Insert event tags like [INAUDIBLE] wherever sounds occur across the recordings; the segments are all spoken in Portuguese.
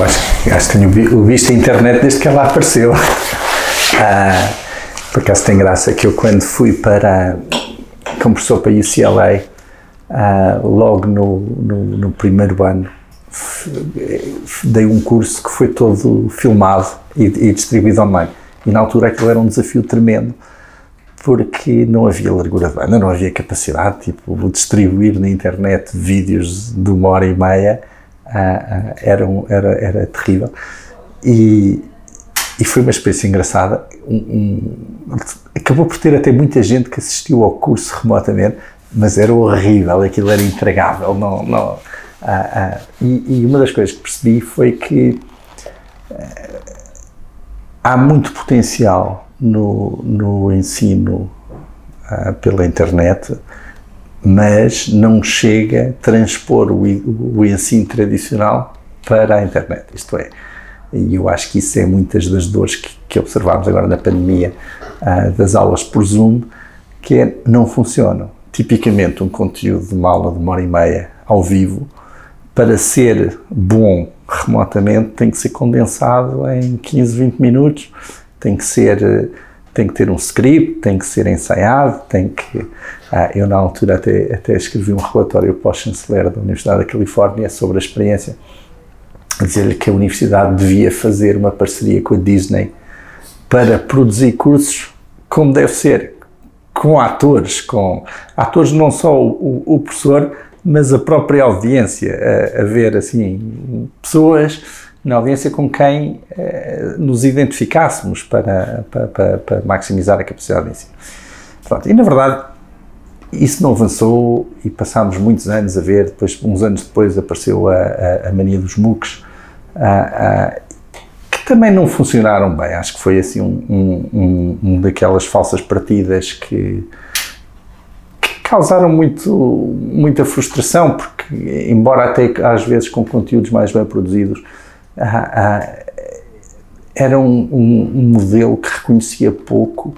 eu acho, acho que tenho visto a internet desde que ela apareceu. Ah, por acaso tem graça que eu quando fui para como professor para UCLA, ah, logo no, no, no, primeiro ano dei um curso que foi todo filmado e, e distribuído online. E na altura aquilo era um desafio tremendo porque não havia largura de banda, não havia capacidade, tipo, distribuir na internet vídeos de uma hora e meia uh, era, um, era, era terrível. E, e foi uma experiência engraçada. Um, um, acabou por ter até muita gente que assistiu ao curso remotamente, mas era horrível, aquilo era intragável. Não, não, uh, e, e, uma das coisas que percebi foi que há muito potencial no, no ensino pela internet mas não chega a transpor o, o ensino tradicional para a internet. Isto é, e eu acho que isso é muitas das dores que, que observámos agora na pandemia uh, das aulas por Zoom, que é, não funcionam. Tipicamente, um conteúdo de uma aula de uma hora e meia ao vivo, para ser bom remotamente, tem que ser condensado em 15, 20 minutos, tem que ser tem que ter um script, tem que ser ensaiado, tem que... Ah, eu, na altura, até, até escrevi um relatório para o chanceler da Universidade da Califórnia sobre a experiência, dizer-lhe que a universidade devia fazer uma parceria com a Disney para produzir cursos como deve ser, com atores, com atores não só o, o professor, mas a própria audiência, a, a ver, assim, pessoas na audiência com quem eh, nos identificássemos para, para, para, para, maximizar a capacidade de ensino. Pronto, e na verdade isso não avançou e passámos muitos anos a ver, depois uns anos depois apareceu a, a, a mania dos MOOCs, que também não funcionaram bem, acho que foi assim um, um, um daquelas falsas partidas que, que causaram muito, muita frustração, porque embora até às vezes com conteúdos mais bem produzidos, era um, um, um, modelo que reconhecia pouco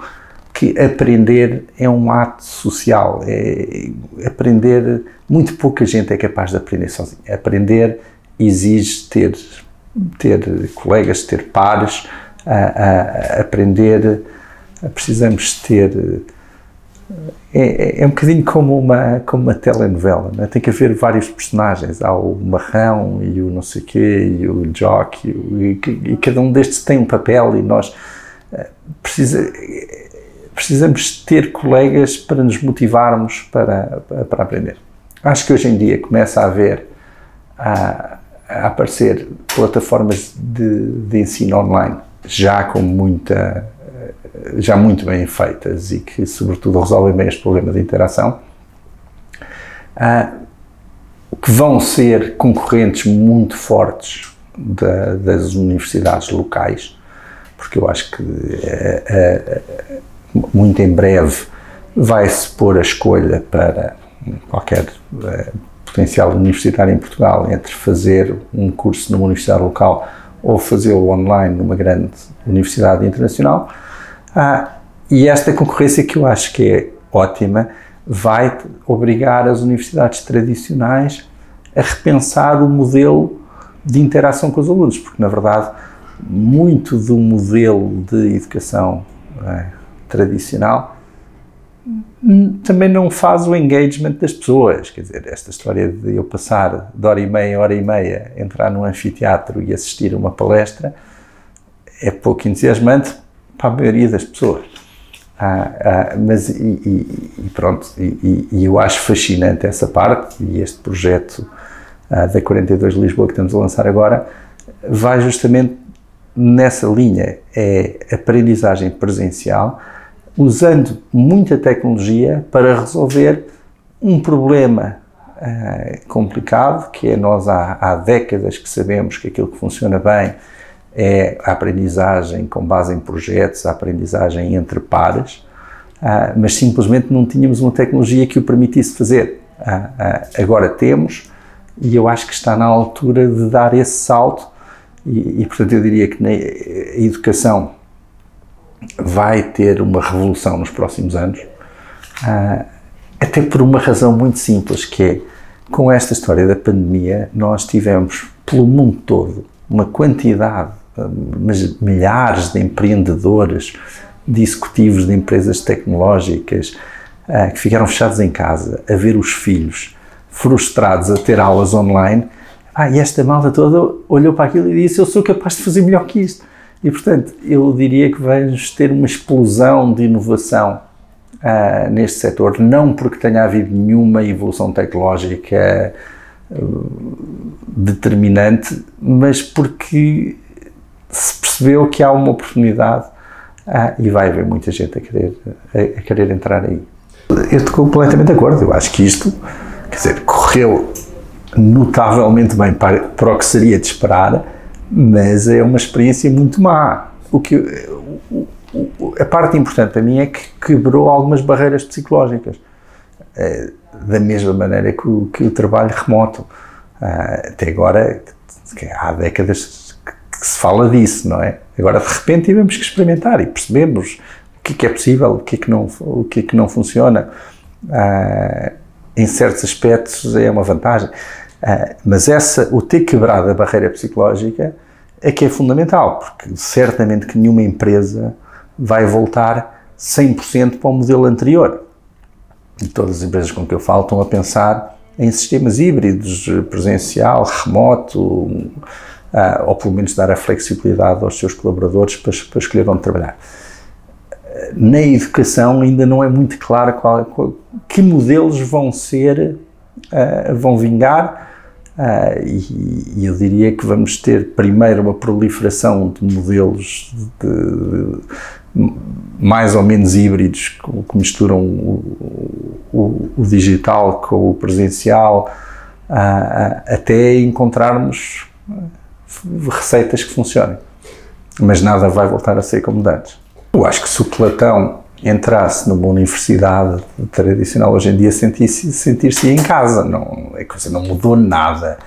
que aprender é um ato social, é, aprender, muito pouca gente é capaz de aprender sozinho. Aprender exige ter, ter colegas, ter pares, a, aprender, precisamos ter é, é, é, um bocadinho como uma, como uma telenovela, né? tem que haver vários personagens, há o marrão e o não sei quê, e o jockey, e, e, cada um destes tem um papel e nós uh, precisa, precisamos ter colegas para nos motivarmos para, para, aprender. Acho que hoje em dia começa a haver, a, a aparecer plataformas de, de ensino online, já com muita já muito bem feitas e que, sobretudo, resolvem bem este problema de interação, uh, que vão ser concorrentes muito fortes da, das universidades locais, porque eu acho que uh, uh, muito em breve vai-se pôr a escolha para qualquer potencial universitário em Portugal entre fazer um curso numa universidade local ou fazê-lo online numa grande universidade internacional. Ah, e esta concorrência que eu acho que é ótima vai obrigar as universidades tradicionais a repensar o modelo de interação com os alunos, porque na verdade muito do modelo de educação é, tradicional também não faz o engagement das pessoas. Quer dizer, esta história de eu passar de hora e meia, hora e meia, entrar num anfiteatro e assistir a uma palestra é pouco entusiasmante para a maioria das pessoas. Ah, ah, mas, e, e, pronto, e, e, eu acho fascinante essa parte, e este projeto ah, da 42 de Lisboa que estamos a lançar agora, vai justamente nessa linha, é aprendizagem presencial, usando muita tecnologia para resolver um problema uh, complicado, que é nós há, há décadas que sabemos que aquilo que funciona bem é a aprendizagem com base em projetos, a aprendizagem entre pares, uh, mas simplesmente não tínhamos uma tecnologia que o permitisse fazer. Uh, agora temos, e eu acho que está na altura de dar esse salto, e, e portanto eu diria que na educação vai ter uma revolução nos próximos anos, até por uma razão muito simples, que é, com esta história da pandemia, nós tivemos pelo mundo todo uma quantidade, mas milhares de empreendedores, de executivos de empresas tecnológicas uh, que ficaram fechados em casa a ver os filhos frustrados a ter aulas online. Ah, e esta malta toda olhou para aquilo e disse: Eu sou capaz de fazer melhor que isto. E, portanto, eu diria que vamos ter uma explosão de inovação uh, neste setor, não porque tenha havido nenhuma evolução tecnológica uh, determinante, mas porque se percebeu que há uma oportunidade uh, e vai haver muita gente a querer, a, a querer entrar aí. Eu estou completamente de acordo, eu acho que isto, quer dizer, correu notavelmente bem para, para o que seria de esperar, mas é uma experiência muito má. O que, o, o, a parte importante para mim é que quebrou algumas barreiras psicológicas, é, da mesma maneira que o, que o trabalho remoto. Ah, até agora, há décadas que se fala disso, não é? Agora, de repente, tivemos que experimentar e percebemos o que é, que é possível, o que é que não, o que é que não funciona. Ah, em certos aspectos é uma vantagem. Uh, mas essa, o ter quebrado a barreira psicológica é que é fundamental, porque certamente que nenhuma empresa vai voltar 100% para o modelo anterior. E todas as empresas com que eu falo estão a pensar em sistemas híbridos, presencial, remoto, uh, ou pelo menos dar a flexibilidade aos seus colaboradores para, para escolher onde trabalhar. Na educação ainda não é muito claro qual, qual, que modelos vão ser, uh, vão vingar, Uh, e, e, eu diria que vamos ter primeiro uma proliferação de modelos de, de, mais ou menos híbridos que, misturam o, o, o, digital com o presencial uh, até encontrarmos receitas que funcionem. Mas nada vai voltar a ser como antes. Eu acho que se o Platão entrasse numa universidade tradicional hoje em dia sentir-se sentir em casa, não, a coisa não mudou nada.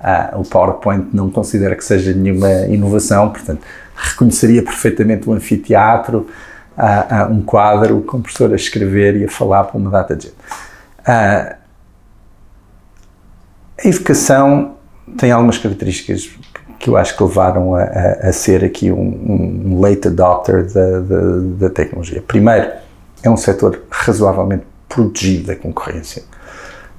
Ah, o PowerPoint não considera que seja nenhuma inovação, portanto, reconheceria perfeitamente um anfiteatro, ah, ah, um quadro com o professor a escrever e a falar para uma data de gente. Ah, a educação tem algumas características que eu acho que levaram a, a, a ser aqui um, um late adopter da, da, da, tecnologia. Primeiro, é um setor razoavelmente protegido da concorrência,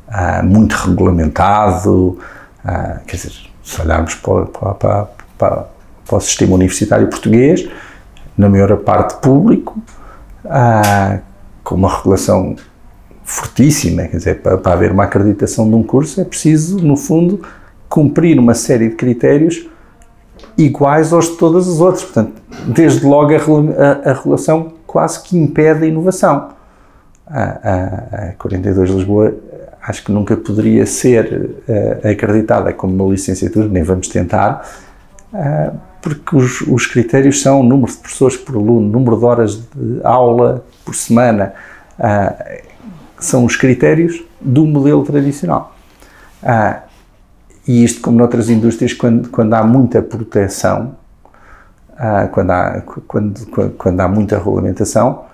uh, muito regulamentado, uh, quer dizer, se olharmos para, para, para, para, o sistema universitário português, na maior parte público, uh, com uma regulação fortíssima, quer dizer, para, para haver uma acreditação de um curso é preciso, no fundo, cumprir uma série de critérios iguais aos de todas as outras. Portanto, desde logo a, a, a relação quase que impede a inovação. A, a, 42 de Lisboa acho que nunca poderia ser uh, acreditada como uma licenciatura, nem vamos tentar, uh, porque os, os, critérios são número de professores por aluno, número de horas de aula por semana, uh, são os critérios do modelo tradicional. E isto, como noutras indústrias, quando, quando há muita proteção, uh, quando, há, quando, quando, quando, há muita regulamentação,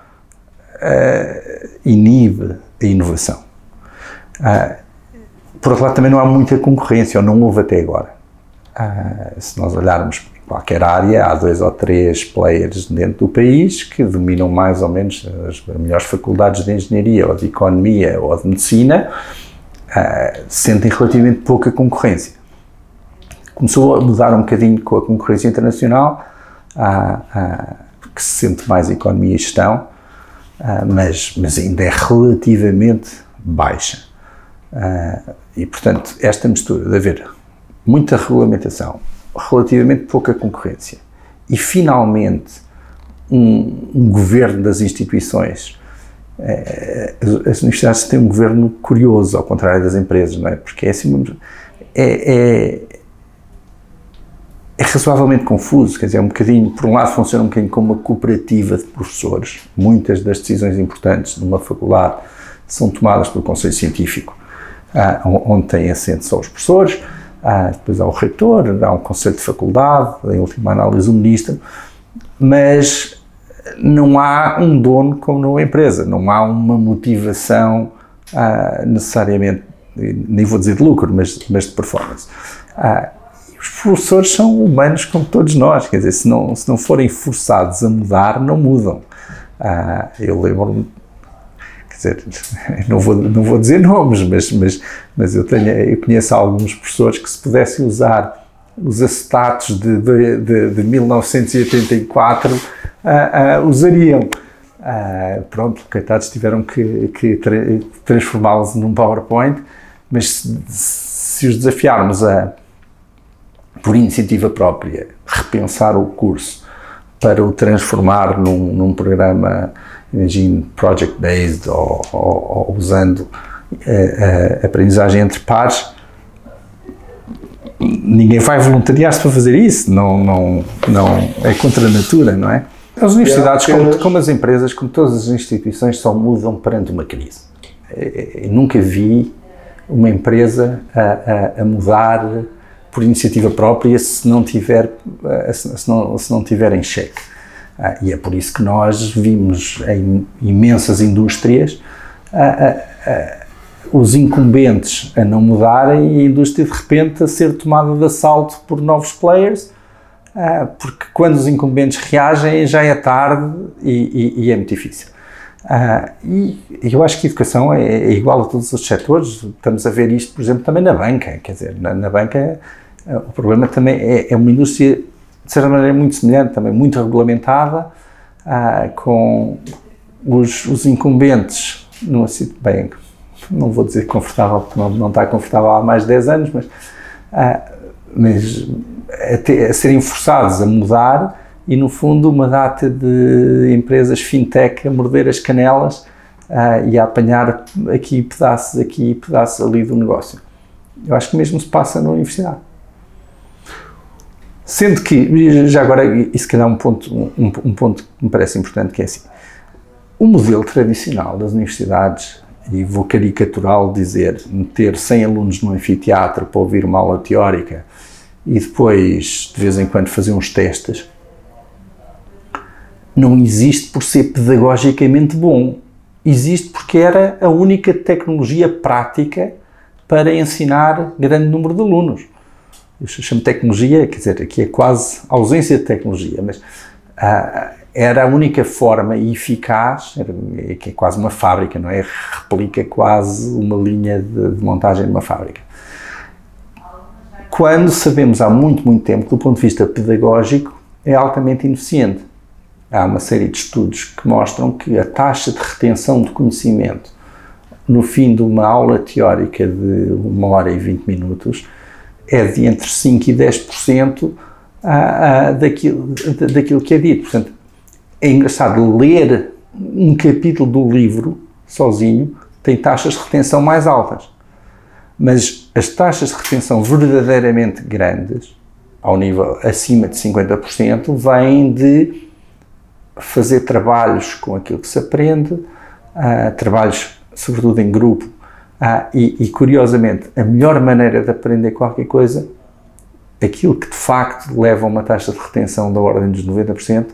uh, inibe a inovação. Uh, por outro lado, também não há muita concorrência, ou não houve até agora. se nós olharmos qualquer área, há dois ou três players dentro do país que dominam mais ou menos as melhores faculdades de engenharia, ou de economia, ou de medicina, uh, sentem relativamente pouca concorrência. Começou a mudar um bocadinho com a concorrência internacional, uh, que se sente mais economia e gestão, mas, mas ainda é relativamente baixa. e, portanto, esta mistura de haver muita regulamentação, relativamente pouca concorrência e, finalmente, um, um governo das instituições. É, as universidades têm um governo curioso, ao contrário das empresas, não é? Porque é assim, é, é, é razoavelmente confuso, quer dizer, é um bocadinho, por um lado funciona um bocadinho como uma cooperativa de professores, muitas das decisões importantes de uma faculdade são tomadas pelo Conselho Científico, ah, onde têm assento só os professores, ah, depois há o reitor, há um conselho de faculdade, em última análise o ministro, mas não há um dono como numa empresa, não há uma motivação ah, necessariamente, nem vou dizer de lucro, mas, mas de performance. Ah, os professores são humanos como todos nós, quer dizer, se não, se não forem forçados a mudar, não mudam. Ah, eu lembro-me quer dizer, [LAUGHS] não vou, não vou dizer nomes, mas, mas, mas eu, tenho, eu conheço alguns professores que se pudessem usar os acetatos de, de, de, de 1984, uh, uh, usariam. Uh, pronto, coitados, tiveram que, que tra transformá-los num PowerPoint, mas se, se os desafiarmos a, por iniciativa própria, repensar o curso para o transformar num, num programa imagine project-based ou, ou, ou, usando a, eh, a aprendizagem entre pares, ninguém vai voluntariar-se para fazer isso, não, não, não é contra a natura, não é? As universidades, como, como, as empresas, como todas as instituições, só mudam perante uma crise. Eu eh, nunca vi uma empresa a, a, a, mudar por iniciativa própria se não tiver, se não, se não tiver em xeque. Ah, e é por isso que nós vimos em imensas indústrias os incumbentes a não mudarem e a indústria de repente a ser tomada de assalto por novos players, porque quando os incumbentes reagem já é tarde e, e, e é muito difícil. e eu acho que a educação é, é, igual a todos os setores, estamos a ver isto, por exemplo, também na banca, quer dizer, na, na banca o problema também é, é uma indústria de certa maneira, muito semelhante, também muito regulamentada, ah, com os, os incumbentes numa bem, não vou dizer confortável, porque não, não está confortável há mais de 10 anos, mas, ah, mas a, ter, a, serem forçados a mudar e, no fundo, uma data de empresas fintech a morder as canelas ah, e a apanhar aqui pedaços aqui pedaços ali do negócio. Eu acho que mesmo se passa na universidade. Sendo que, já agora, e se calhar um ponto, um, um ponto que me parece importante, que é assim, o modelo tradicional das universidades, e vou caricatural dizer, meter 100 alunos num anfiteatro para ouvir uma aula teórica e depois, de vez em quando, fazer uns testes, não existe por ser pedagogicamente bom. Existe porque era a única tecnologia prática para ensinar grande número de alunos eu chamo tecnologia, quer dizer, aqui é quase ausência de tecnologia, mas ah, era a única forma eficaz, era, que é quase uma fábrica, não é? Replica quase uma linha de, de montagem de uma fábrica. Quando sabemos há muito, muito tempo que, do ponto de vista pedagógico, é altamente ineficiente. Há uma série de estudos que mostram que a taxa de retenção de conhecimento no fim de uma aula teórica de uma hora e vinte minutos é de entre 5% e 10% a, a, daquilo, daquilo que é dito. Portanto, é engraçado ler um capítulo do livro sozinho tem taxas de retenção mais altas. Mas as taxas de retenção verdadeiramente grandes, ao nível acima de 50%, vêm de fazer trabalhos com aquilo que se aprende, uh, trabalhos sobretudo em grupo, ah, e, e, curiosamente, a melhor maneira de aprender qualquer coisa, aquilo que de facto leva a uma taxa de retenção da ordem dos 90%,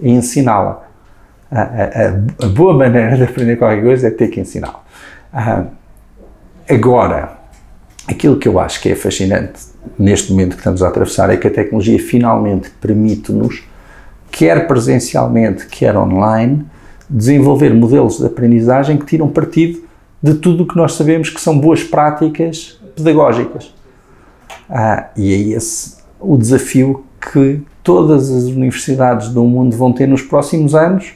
é ensiná-la. A, a, a, boa maneira de aprender qualquer coisa é ter que ensiná-la. Ah, agora, aquilo que eu acho que é fascinante neste momento que estamos a atravessar é que a tecnologia finalmente permite-nos, quer presencialmente, quer online, desenvolver modelos de aprendizagem que tiram partido de tudo o que nós sabemos que são boas práticas pedagógicas. Ah, e é esse o desafio que todas as universidades do mundo vão ter nos próximos anos,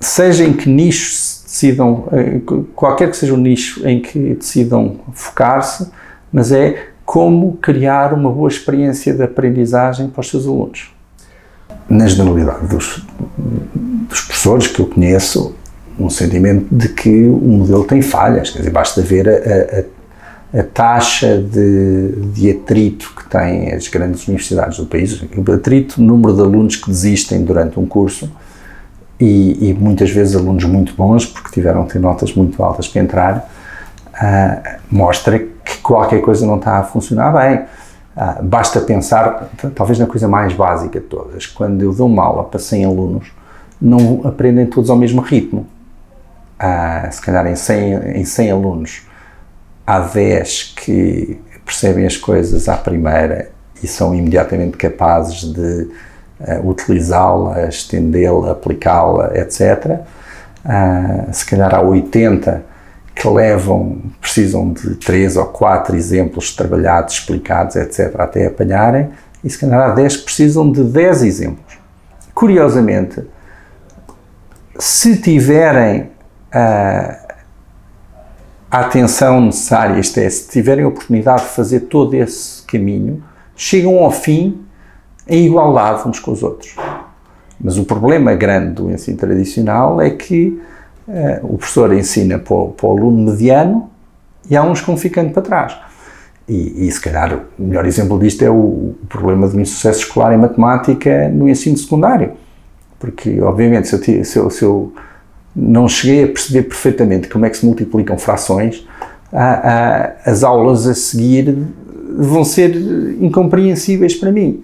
seja em que nicho decidam, eh, qualquer que seja o nicho em que decidam focar-se, mas é como criar uma boa experiência de aprendizagem para os seus alunos. na generalidade dos, dos professores que eu conheço, um sentimento de que o modelo tem falhas, quer dizer, basta ver a, a, a taxa de, de atrito que têm as grandes universidades do país, o atrito, o número de alunos que desistem durante um curso, e, e, muitas vezes alunos muito bons, porque tiveram ter notas muito altas para entrar, uh, mostra que qualquer coisa não está a funcionar bem. Uh, basta pensar, talvez na coisa mais básica de todas, quando eu dou uma aula para 100 alunos, não aprendem todos ao mesmo ritmo há, se calhar em 100, em 100 alunos, há 10 que percebem as coisas à primeira e são imediatamente capazes de uh, utilizá-la, estendê-la, aplicá-la, etc. Uh, se calhar há 80 que levam, precisam de 3 ou 4 exemplos trabalhados, explicados, etc., até apanharem, e se calhar há 10 que precisam de 10 exemplos. Curiosamente, se tiverem a, a atenção necessária, isto é, se tiverem a oportunidade de fazer todo esse caminho, chegam ao fim em igualdade uns com os outros. Mas o problema grande do ensino tradicional é que uh, o professor ensina para o, para o, aluno mediano e há uns que vão ficando para trás. E, e, se calhar o melhor exemplo disto é o, o problema do insucesso escolar em matemática no ensino secundário. Porque, obviamente, se eu, se eu, se eu não cheguei a perceber perfeitamente como é que se multiplicam frações, as aulas a seguir vão ser incompreensíveis para mim.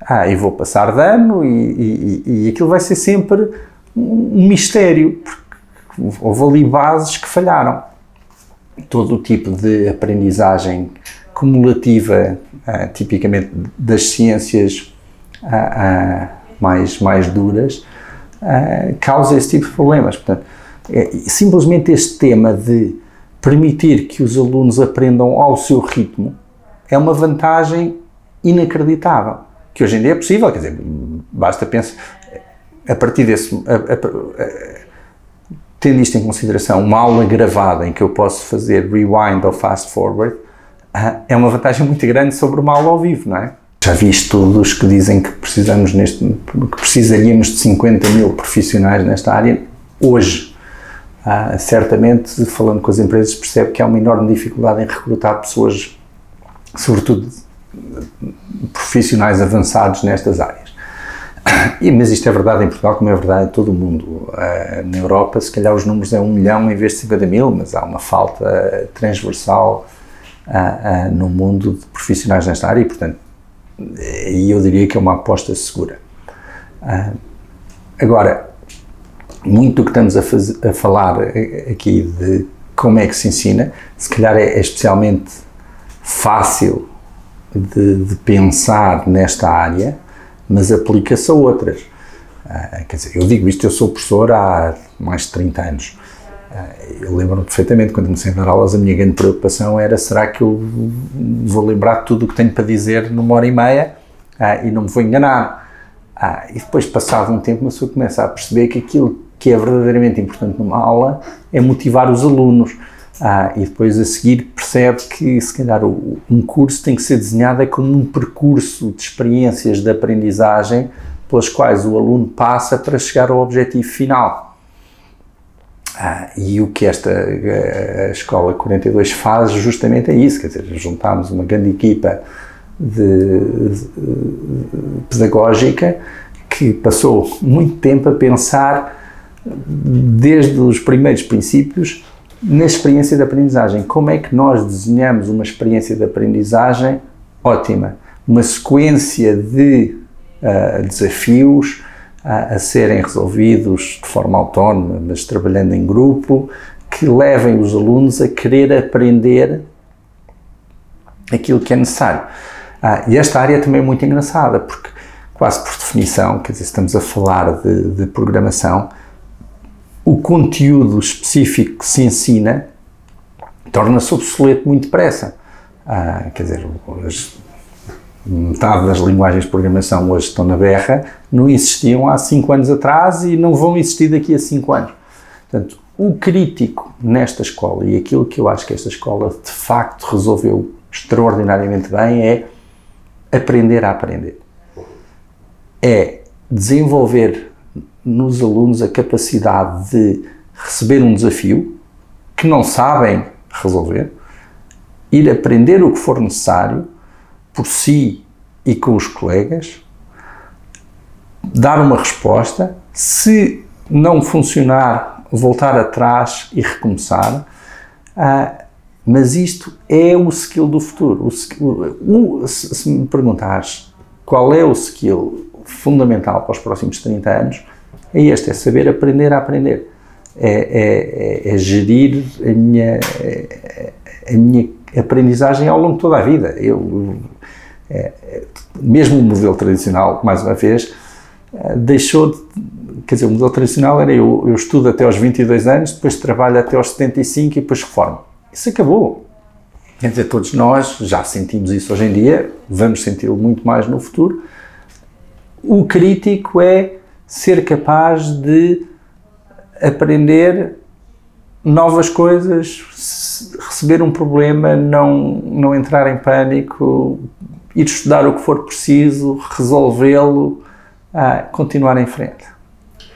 Ah, e vou passar de ano e, e, e aquilo vai ser sempre um mistério, porque houve ali bases que falharam. Todo o tipo de aprendizagem cumulativa, ah, tipicamente das ciências ah, ah, mais, mais duras, uh, causa esse tipo de problemas. Portanto, é, simplesmente este tema de permitir que os alunos aprendam ao seu ritmo é uma vantagem inacreditável, que hoje em dia é possível, quer dizer, basta pensar, a partir desse, a, a, a, tendo isto em consideração, uma aula gravada em que eu posso fazer rewind ou fast forward, uh, é uma vantagem muito grande sobre uma aula ao vivo, não é? Já vi estudos que dizem que precisamos neste, que precisaríamos de 50 mil profissionais nesta área hoje. Ah, certamente, falando com as empresas, percebe que há uma enorme dificuldade em recrutar pessoas, sobretudo profissionais avançados nestas áreas. [COUGHS] E, mas isto é verdade em Portugal, como é verdade em todo o mundo. Ah, na Europa, se calhar os números é um milhão em vez de 50 mil, mas há uma falta transversal ah, no mundo de profissionais nesta área e, portanto, e eu diria que é uma aposta segura. Uh, agora, muito do que estamos a, a, falar aqui de como é que se ensina, se calhar é, é especialmente fácil de, de, pensar nesta área, mas aplica-se a outras. Uh, quer dizer, eu digo isto, eu sou professor há mais de 30 anos. Uh, eu lembro-me perfeitamente, quando comecei a dar aulas, a minha grande preocupação era: será que eu vou lembrar tudo o que tenho para dizer numa hora e meia uh, e não me vou enganar? E depois, passado um tempo, uma pessoa começa a perceber que aquilo que é verdadeiramente importante numa aula é motivar os alunos. E depois, a seguir, percebe que, se calhar, um curso tem que ser desenhado é como um percurso de experiências de aprendizagem pelas quais o aluno passa para chegar ao objetivo final. Ah, e o que esta a Escola 42 faz justamente é isso, quer dizer, juntámos uma grande equipa de, de, pedagógica que passou muito tempo a pensar desde os primeiros princípios na experiência de aprendizagem. Como é que nós desenhamos uma experiência de aprendizagem ótima? Uma sequência de uh, desafios, a, a serem resolvidos de forma autónoma, mas trabalhando em grupo, que levem os alunos a querer aprender aquilo que é necessário. Ah, e esta área também é muito engraçada, porque quase por definição, quer dizer, estamos a falar de, de programação, o conteúdo específico que se ensina torna-se obsoleto muito depressa. Ah, quer dizer, metade das linguagens de programação hoje estão na berra, não existiam há 5 anos atrás e não vão existir daqui a 5 anos. Portanto, o crítico nesta escola e aquilo que eu acho que esta escola de facto resolveu extraordinariamente bem é aprender a aprender. É desenvolver nos alunos a capacidade de receber um desafio que não sabem resolver, ir aprender o que for necessário por si e com os colegas, dar uma resposta, se não funcionar, voltar atrás e recomeçar. Ah, mas isto é o skill do futuro. O, skill, o, se me perguntares qual é o skill fundamental para os próximos 30 anos, é este: é saber aprender a aprender. É, é, é, é gerir a minha, a minha aprendizagem ao longo de toda a vida. Eu, é, mesmo o modelo tradicional, mais uma vez, é, deixou de. Quer dizer, o modelo tradicional era eu, eu estudo até aos 22 anos, depois trabalho até aos 75 e depois reformo. Isso acabou. Quer dizer, todos nós já sentimos isso hoje em dia, vamos senti-lo muito mais no futuro. O crítico é ser capaz de aprender novas coisas, receber um problema, não, não entrar em pânico, ir estudar o que for preciso, resolvê-lo, uh, continuar em frente.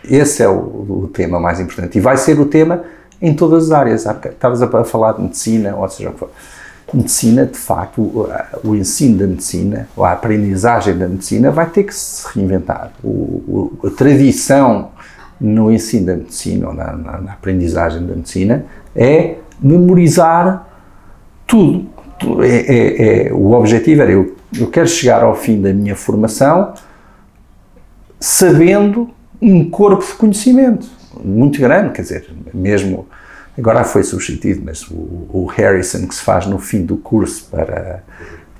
Esse é o, o, tema mais importante. E vai ser o tema em todas as áreas. Estavas a falar de medicina, ou seja, medicina, de facto, o, o, ensino da medicina, a aprendizagem da medicina, vai ter que se reinventar. O, a tradição no ensino da medicina ou na, na, na aprendizagem da medicina é memorizar tudo. É, é, é, o objetivo era eu, eu quero chegar ao fim da minha formação sabendo um corpo de conhecimento muito grande, quer dizer, mesmo agora foi substituído, mas o, o Harrison que se faz no fim do curso para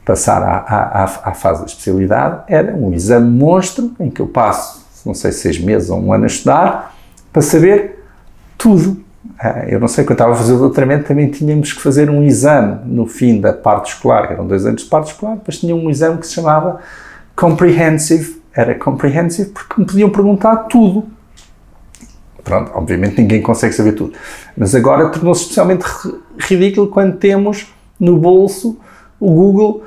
passar à, à, à fase da especialidade era um exame monstro em que eu passo não sei, seis meses ou um ano a estudar, para saber tudo. Ah, eu não sei, quando estava a fazer o doutoramento também tínhamos que fazer um exame no fim da parte escolar, eram dois anos de parte escolar, depois tinha um exame que se chamava Comprehensive, era Comprehensive porque me podiam perguntar tudo. Pronto, obviamente ninguém consegue saber tudo. Mas agora tornou-se especialmente ridículo quando temos no bolso o Google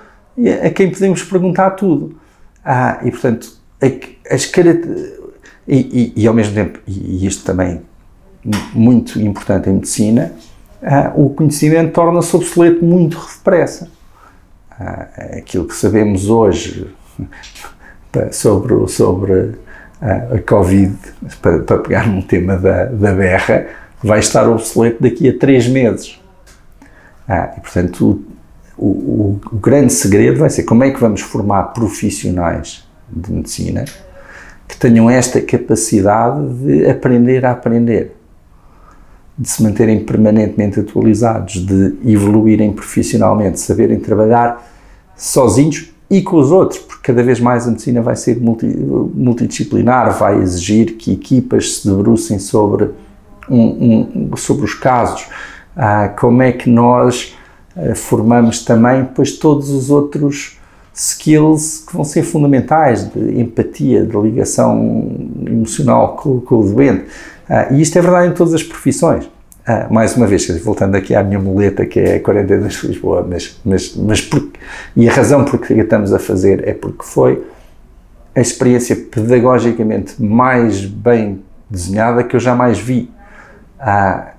a quem podemos perguntar tudo. Ah, e portanto, as características. E, e, e, ao mesmo tempo, e isto também muito importante em medicina, uh, o conhecimento torna-se obsoleto muito depressa. Uh, aquilo que sabemos hoje [LAUGHS] sobre, sobre a Covid, para, para pegar um tema da, da berra, vai estar obsoleto daqui a três meses. e, portanto, o, o, o grande segredo vai ser como é que vamos formar profissionais de medicina que tenham esta capacidade de aprender a aprender, de se manterem permanentemente atualizados, de evoluírem profissionalmente, saberem trabalhar sozinhos e com os outros, porque cada vez mais a medicina vai ser multi, multidisciplinar, vai exigir que equipas se debrucem sobre, um, um, sobre os casos, ah, como é que nós ah, formamos também depois todos os outros skills que vão ser fundamentais de empatia, de ligação emocional com, com o doente. Uh, e isto é verdade em todas as profissões. Uh, mais uma vez, voltando aqui à minha muleta, que é a 42 de Lisboa, mas, mas, mas porque, e a razão por que estamos a fazer é porque foi a experiência pedagogicamente mais bem desenhada que eu jamais vi. Uh,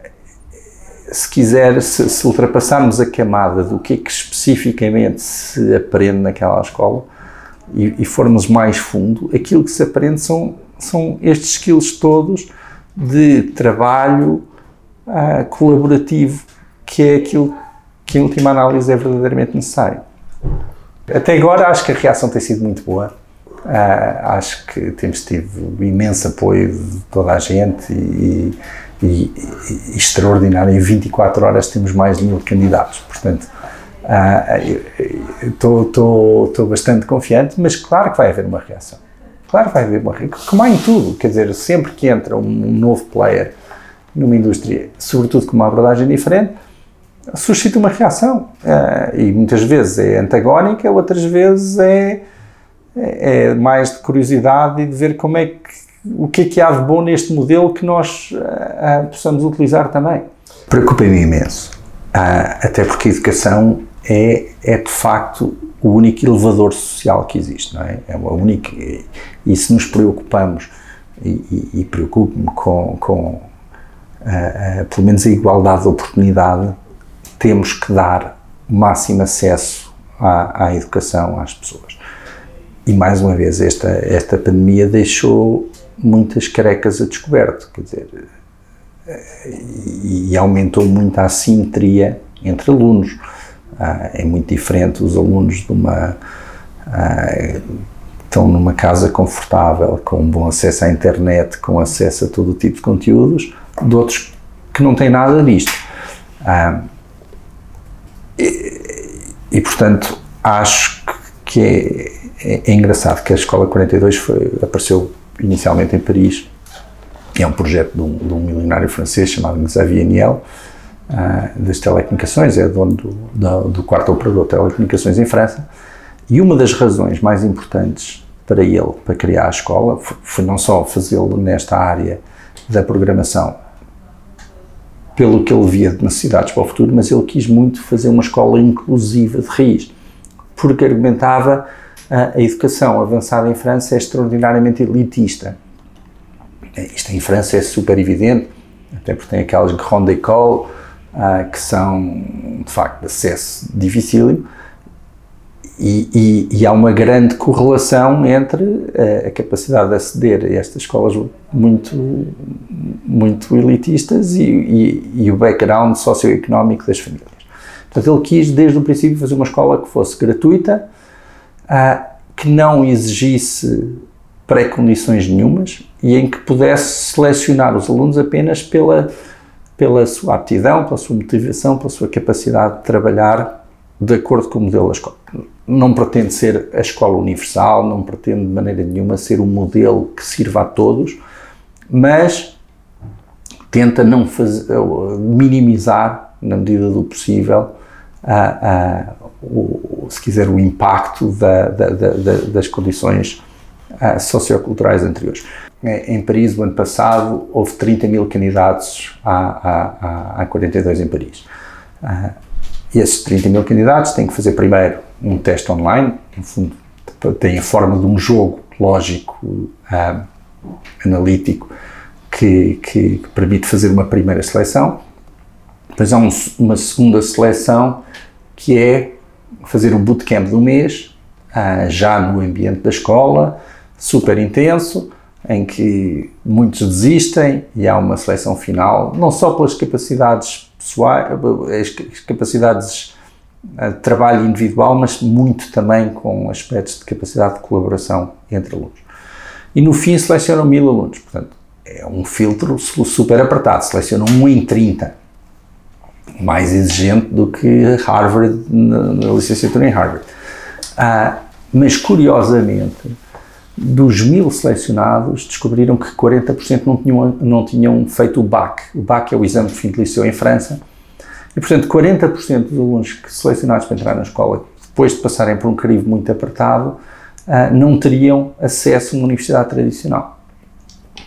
se quiser, se, se, ultrapassarmos a camada do que é que especificamente se aprende naquela escola e, e, formos mais fundo, aquilo que se aprende são, são estes skills todos de trabalho uh, colaborativo, que é aquilo que, em última análise, é verdadeiramente necessário. Até agora, acho que a reação tem sido muito boa. Uh, acho que temos tido imenso apoio de toda a gente e, e, e, extraordinário. Em 24 horas temos mais de mil candidatos. Portanto, estou uh, bastante confiante, mas claro que vai haver uma reação. Claro que vai haver uma reação. Como há em tudo, quer dizer, sempre que entra um novo player numa indústria, sobretudo com uma abordagem diferente, suscita uma reação. Uh, e muitas vezes é antagónica, outras vezes é, é, é mais de curiosidade e de ver como é que o que é que há de bom neste modelo que nós uh, possamos utilizar também. Preocupa-me imenso, uh, até porque a educação é, é de facto o único elevador social que existe, não é? É o único. E se nos preocupamos, e, e, e preocupo-me com, com uh, uh, pelo menos a igualdade de oportunidade, temos que dar o máximo acesso à, à educação às pessoas. E mais uma vez, esta, esta pandemia deixou muitas carecas a descoberto, quer dizer, e, e aumentou muito a assimetria entre alunos. Ah, é muito diferente os alunos de uma. Ah, estão numa casa confortável, com bom acesso à internet, com acesso a todo tipo de conteúdos, de outros que não têm nada disto. Ah, e, e, portanto, acho que é, é, é, engraçado que a Escola 42 foi, apareceu inicialmente em Paris. É um projeto de um, de um milionário francês chamado Xavier Niel, uh, das telecomunicações, é dono do, do, do quarto operador de telecomunicações em França. E uma das razões mais importantes para ele, para criar a escola, foi não só fazê-lo nesta área da programação, pelo que ele via de necessidades para o futuro, mas ele quis muito fazer uma escola inclusiva de raiz, porque argumentava a educação avançada em França é extraordinariamente elitista. Isto em França é super evidente, até porque tem aquelas grandes écoles uh, que são, de facto, de acesso dificílimo, e, e, e, há uma grande correlação entre a, a, capacidade de aceder a estas escolas muito, muito elitistas e, e, e, o background socioeconómico das famílias. Portanto, ele quis desde o princípio fazer uma escola que fosse gratuita, uh, que não exigisse pré-condições nenhumas e em que pudesse selecionar os alunos apenas pela, pela sua aptidão, pela sua motivação, pela sua capacidade de trabalhar de acordo com o modelo da escola. Não pretende ser a escola universal, não pretende de maneira nenhuma ser um modelo que sirva a todos, mas tenta não fazer, minimizar, na medida do possível, a, a, o, se quiser, o impacto da, da, da, das condições uh, socioculturais anteriores. Em Paris, o ano passado, houve 30 mil candidatos à, à, à 42 em Paris. Uh, esses 30 mil candidatos têm que fazer primeiro um teste online, no fundo, tem a forma de um jogo lógico, analítico, que, que, que, permite fazer uma primeira seleção. Depois há um, uma segunda seleção que é fazer um bootcamp um mês, uh, já no ambiente da escola, super intenso, em que muitos desistem e há uma seleção final, não só pelas capacidades pessoais, as capacidades ah, de trabalho individual, mas muito também com aspectos de capacidade de colaboração entre alunos. E no fim selecionam mil alunos, portanto, é um filtro super apertado, selecionam um em 30 mais exigente do que Harvard, na, licenciatura em Harvard. Ah, mas, curiosamente, dos mil selecionados, descobriram que 40% não tinham, não tinham feito o BAC. O BAC é o exame de fim de liceu em França. E, portanto, 40% dos alunos que selecionados para entrar na escola, depois de passarem por um crivo muito apertado, ah, não teriam acesso a uma universidade tradicional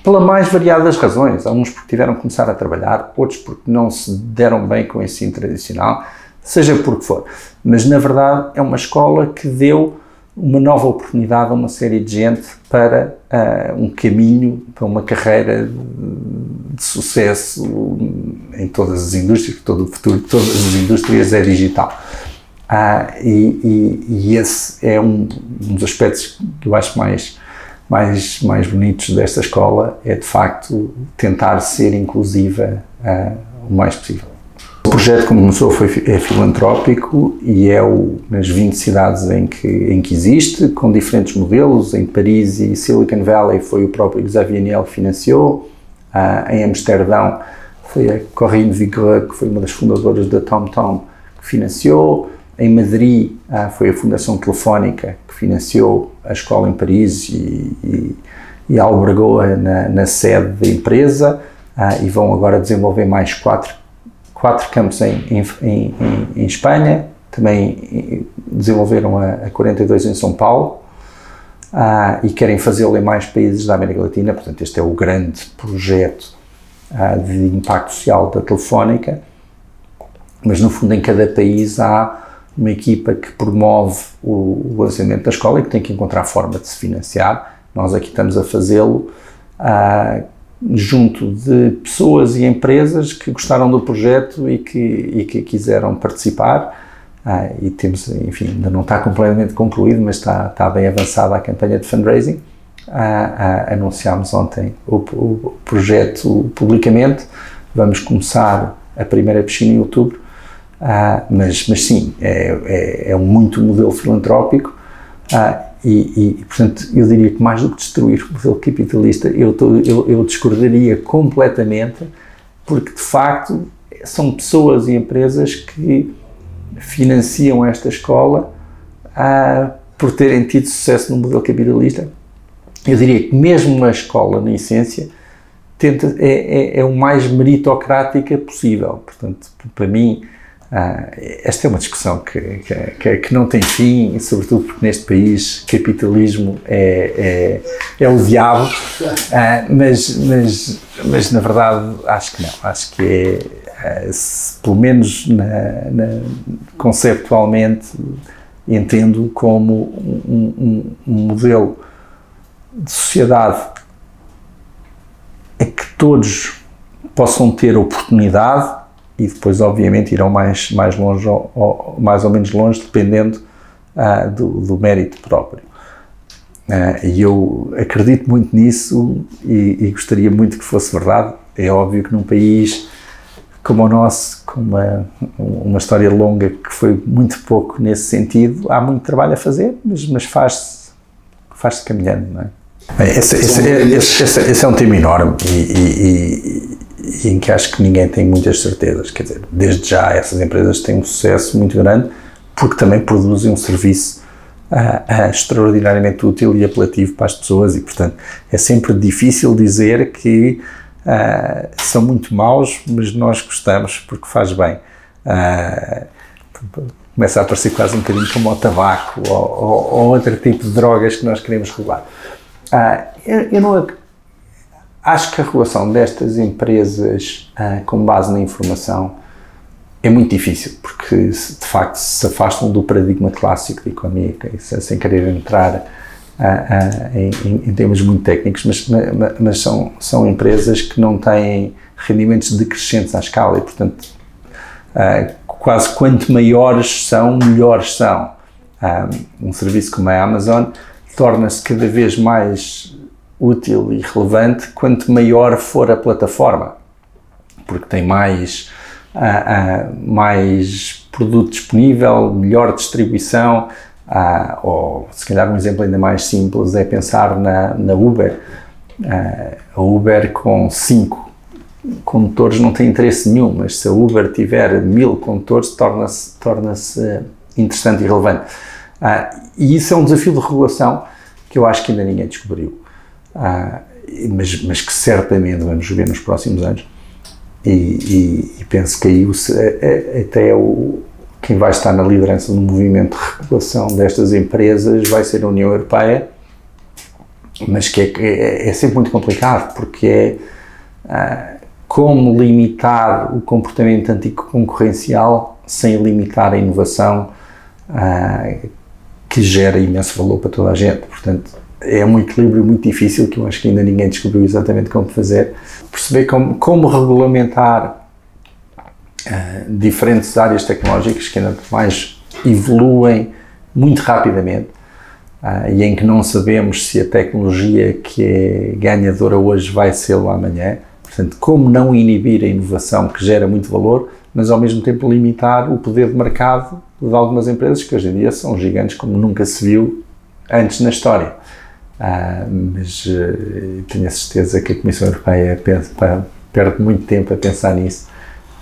pela mais variadas razões. Alguns porque tiveram que começar a trabalhar, outros porque não se deram bem com o ensino tradicional, seja por que for. Mas, na verdade, é uma escola que deu uma nova oportunidade a uma série de gente para uh, um caminho, para uma carreira de sucesso em todas as indústrias, todo o futuro de todas as indústrias é digital. Uh, e, e, e, esse é um, um dos aspectos que eu acho mais mais, mais bonitos desta escola é de facto tentar ser inclusiva uh, o mais possível. O projeto, como começou, foi, é filantrópico e é o, nas 20 cidades em que, em que existe, com diferentes modelos. Em Paris e Silicon Valley foi o próprio Xavier Niel que financiou. Uh, em Amsterdão foi a Corinne Vigreux, que foi uma das fundadoras da TomTom, que financiou. Em Madrid ah, foi a Fundação Telefónica que financiou a escola em Paris e, e, e albergou-a na, na, sede da empresa ah, e vão agora desenvolver mais quatro, quatro campos em, em, em, em Espanha. Também desenvolveram a, a 42 em São Paulo ah, e querem fazê-lo em mais países da América Latina. Portanto, este é o grande projeto de impacto social da Telefónica. Mas, no fundo, em cada país há uma equipa que promove o, lançamento da escola e que tem que encontrar forma de se financiar. Nós aqui estamos a fazê-lo uh, junto de pessoas e empresas que gostaram do projeto e que, e que quiseram participar. Uh, e temos, enfim, ainda não está completamente concluído, mas está, está bem avançada a campanha de fundraising. Uh, anunciámos ontem o, o projeto publicamente. Vamos começar a primeira piscina em outubro ah, mas, mas sim, é, é, é um muito modelo filantrópico ah, e, e, portanto, eu diria que mais do que destruir o modelo capitalista, eu, tô, eu, eu discordaria completamente, porque de facto são pessoas e empresas que financiam esta escola ah, por terem tido sucesso no modelo capitalista. Eu diria que mesmo a escola, na essência, tenta, é, é, é o mais meritocrática possível. Portanto, para mim, ah, esta é uma discussão que, que, que, não tem fim, sobretudo porque neste país capitalismo é, é, é o diabo, ah, mas, mas, mas na verdade acho que não. Acho que é, ah, se, pelo menos na, na, conceptualmente, entendo como um, um, um modelo de sociedade em que todos possam ter oportunidade e depois, obviamente, irão mais, mais longe ou, ou mais ou menos longe, dependendo uh, do, do, mérito próprio. Uh, e eu acredito muito nisso e, e, gostaria muito que fosse verdade. É óbvio que num país como o nosso, com uma, uma história longa que foi muito pouco nesse sentido, há muito trabalho a fazer, mas, mas faz-se faz caminhando, não é? Esse, esse, esse, esse, é um tema enorme e, e em que acho que ninguém tem muitas certezas. Quer dizer, desde já essas empresas têm um sucesso muito grande porque também produzem um serviço uh, uh, extraordinariamente útil e apelativo para as pessoas e, portanto, é sempre difícil dizer que uh, são muito maus, mas nós gostamos porque faz bem. começa a aparecer quase um bocadinho como o tabaco ou, ou, ou outro tipo de drogas que nós queremos regular. eu, eu não Acho que a regulação destas empresas uh, com base na informação é muito difícil, porque de facto se afastam do paradigma clássico de economia, sem querer entrar uh, uh, em, em, termos muito técnicos, mas, mas são, são empresas que não têm rendimentos decrescentes à escala e, portanto, quase quanto maiores são, melhores são. Um serviço como a Amazon torna-se cada vez mais útil e relevante quanto maior for a plataforma, porque tem mais, uh, uh, mais produto disponível, melhor distribuição, uh, ou se calhar um exemplo ainda mais simples é pensar na, na Uber. a Uber com 5 condutores não tem interesse nenhum, mas se a Uber tiver mil condutores torna-se torna interessante e relevante. e isso é um desafio de regulação que eu acho que ainda ninguém descobriu ah, mas, mas, que certamente vamos ver nos próximos anos. E, e, e penso que aí o, até o, quem vai estar na liderança do movimento de regulação destas empresas vai ser a União Europeia, mas que é, é, é sempre muito complicado, porque é ah, como limitar o comportamento anticoncorrencial sem limitar a inovação ah, que gera imenso valor para toda a gente. Portanto, é um equilíbrio muito difícil que eu acho que ainda ninguém descobriu exatamente como fazer. Perceber como, como regulamentar uh, diferentes áreas tecnológicas que ainda mais evoluem muito rapidamente uh, e em que não sabemos se a tecnologia que é ganhadora hoje vai ser lá amanhã. Portanto, como não inibir a inovação que gera muito valor, mas ao mesmo tempo limitar o poder de mercado de algumas empresas que hoje em dia são gigantes como nunca se viu antes na história. Ah, mas uh, tenho a certeza que a Comissão Europeia pensa, perde muito tempo a pensar nisso,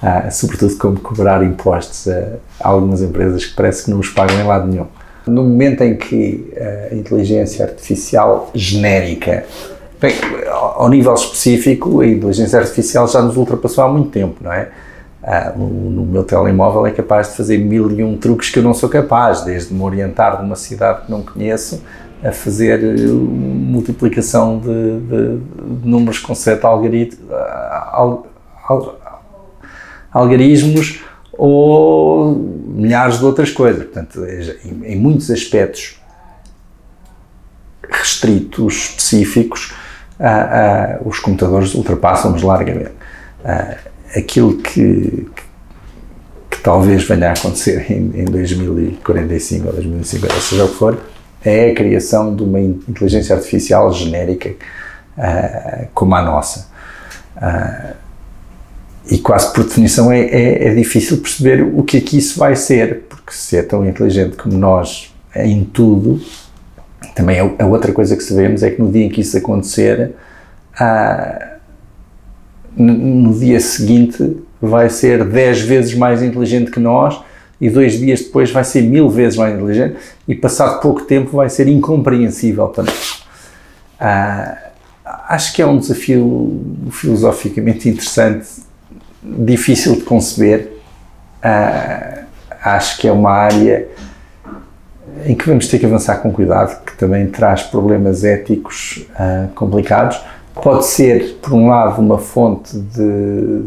uh, sobretudo como cobrar impostos a, a, algumas empresas que parece que não os pagam em lado nenhum. No momento em que a inteligência artificial genérica, bem, ao nível específico, a inteligência artificial já nos ultrapassou há muito tempo, não é? Uh, no meu telemóvel é capaz de fazer mil e um truques que eu não sou capaz, desde me orientar de uma cidade que não conheço a fazer eh, multiplicação de, de, de números com sete algorit, al, al, algarismos ou milhares de outras coisas. Portanto, em, em muitos aspectos restritos, específicos, uh, uh, os computadores ultrapassam-nos largamente. Uh, aquilo que, que, que, talvez venha a acontecer em, em 2045 ou 2050, seja o que for, é a criação de uma inteligência artificial genérica como a nossa. e quase por definição é, é, é difícil perceber o que é que isso vai ser, porque se é tão inteligente como nós em tudo, também a, é, é outra coisa que sabemos é que no dia em que isso acontecer, ah, no dia seguinte vai ser 10 vezes mais inteligente que nós e dois dias depois vai ser mil vezes mais inteligente e passado pouco tempo vai ser incompreensível nós. Ah, acho que é um desafio filosoficamente interessante, difícil de conceber. Ah, acho que é uma área em que vamos ter que avançar com cuidado, que também traz problemas éticos uh, complicados. Pode ser, por um lado, uma fonte de,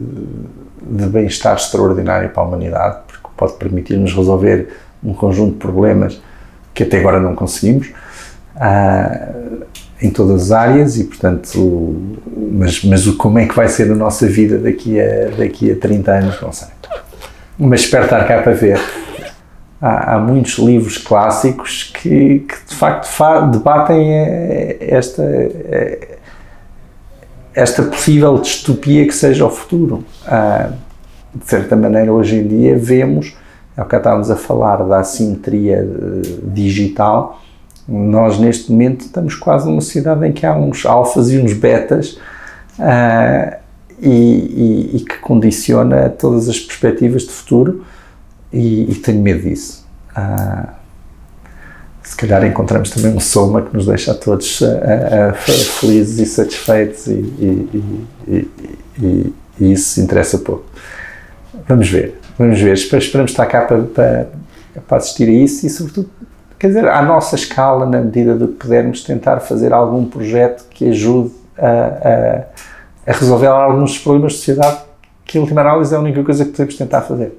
de bem-estar extraordinário para a humanidade, pode permitir-nos resolver um conjunto de problemas que até agora não conseguimos. Uh, em todas as áreas e portanto mas, mas como é que vai ser a nossa vida daqui a, daqui a 30 anos não sei mas espero estar cá para ver há, há muitos livros clássicos que, que de facto fa debatem eh, esta, eh, esta possível distopia que seja o futuro. Ah, de certa maneira, hoje em dia, vemos, é o que estávamos a falar da assimetria eh, digital, nós neste momento estamos quase numa sociedade em que há uns alfas e uns betas uh, e, e, e, que condiciona todas as perspectivas de futuro e, e tenho medo disso. Ah, se calhar encontramos também um soma que nos deixa a todos ah, felizes e satisfeitos e, isso interessa pouco. Vamos ver, vamos ver. Esperamos estar cá para, para, para assistir a isso e, sobretudo, quer dizer, à nossa escala, na medida do que pudermos, tentar fazer algum projeto que ajude a, a, a resolver alguns problemas de sociedade que, em última análise, é a única coisa que podemos tentar fazer.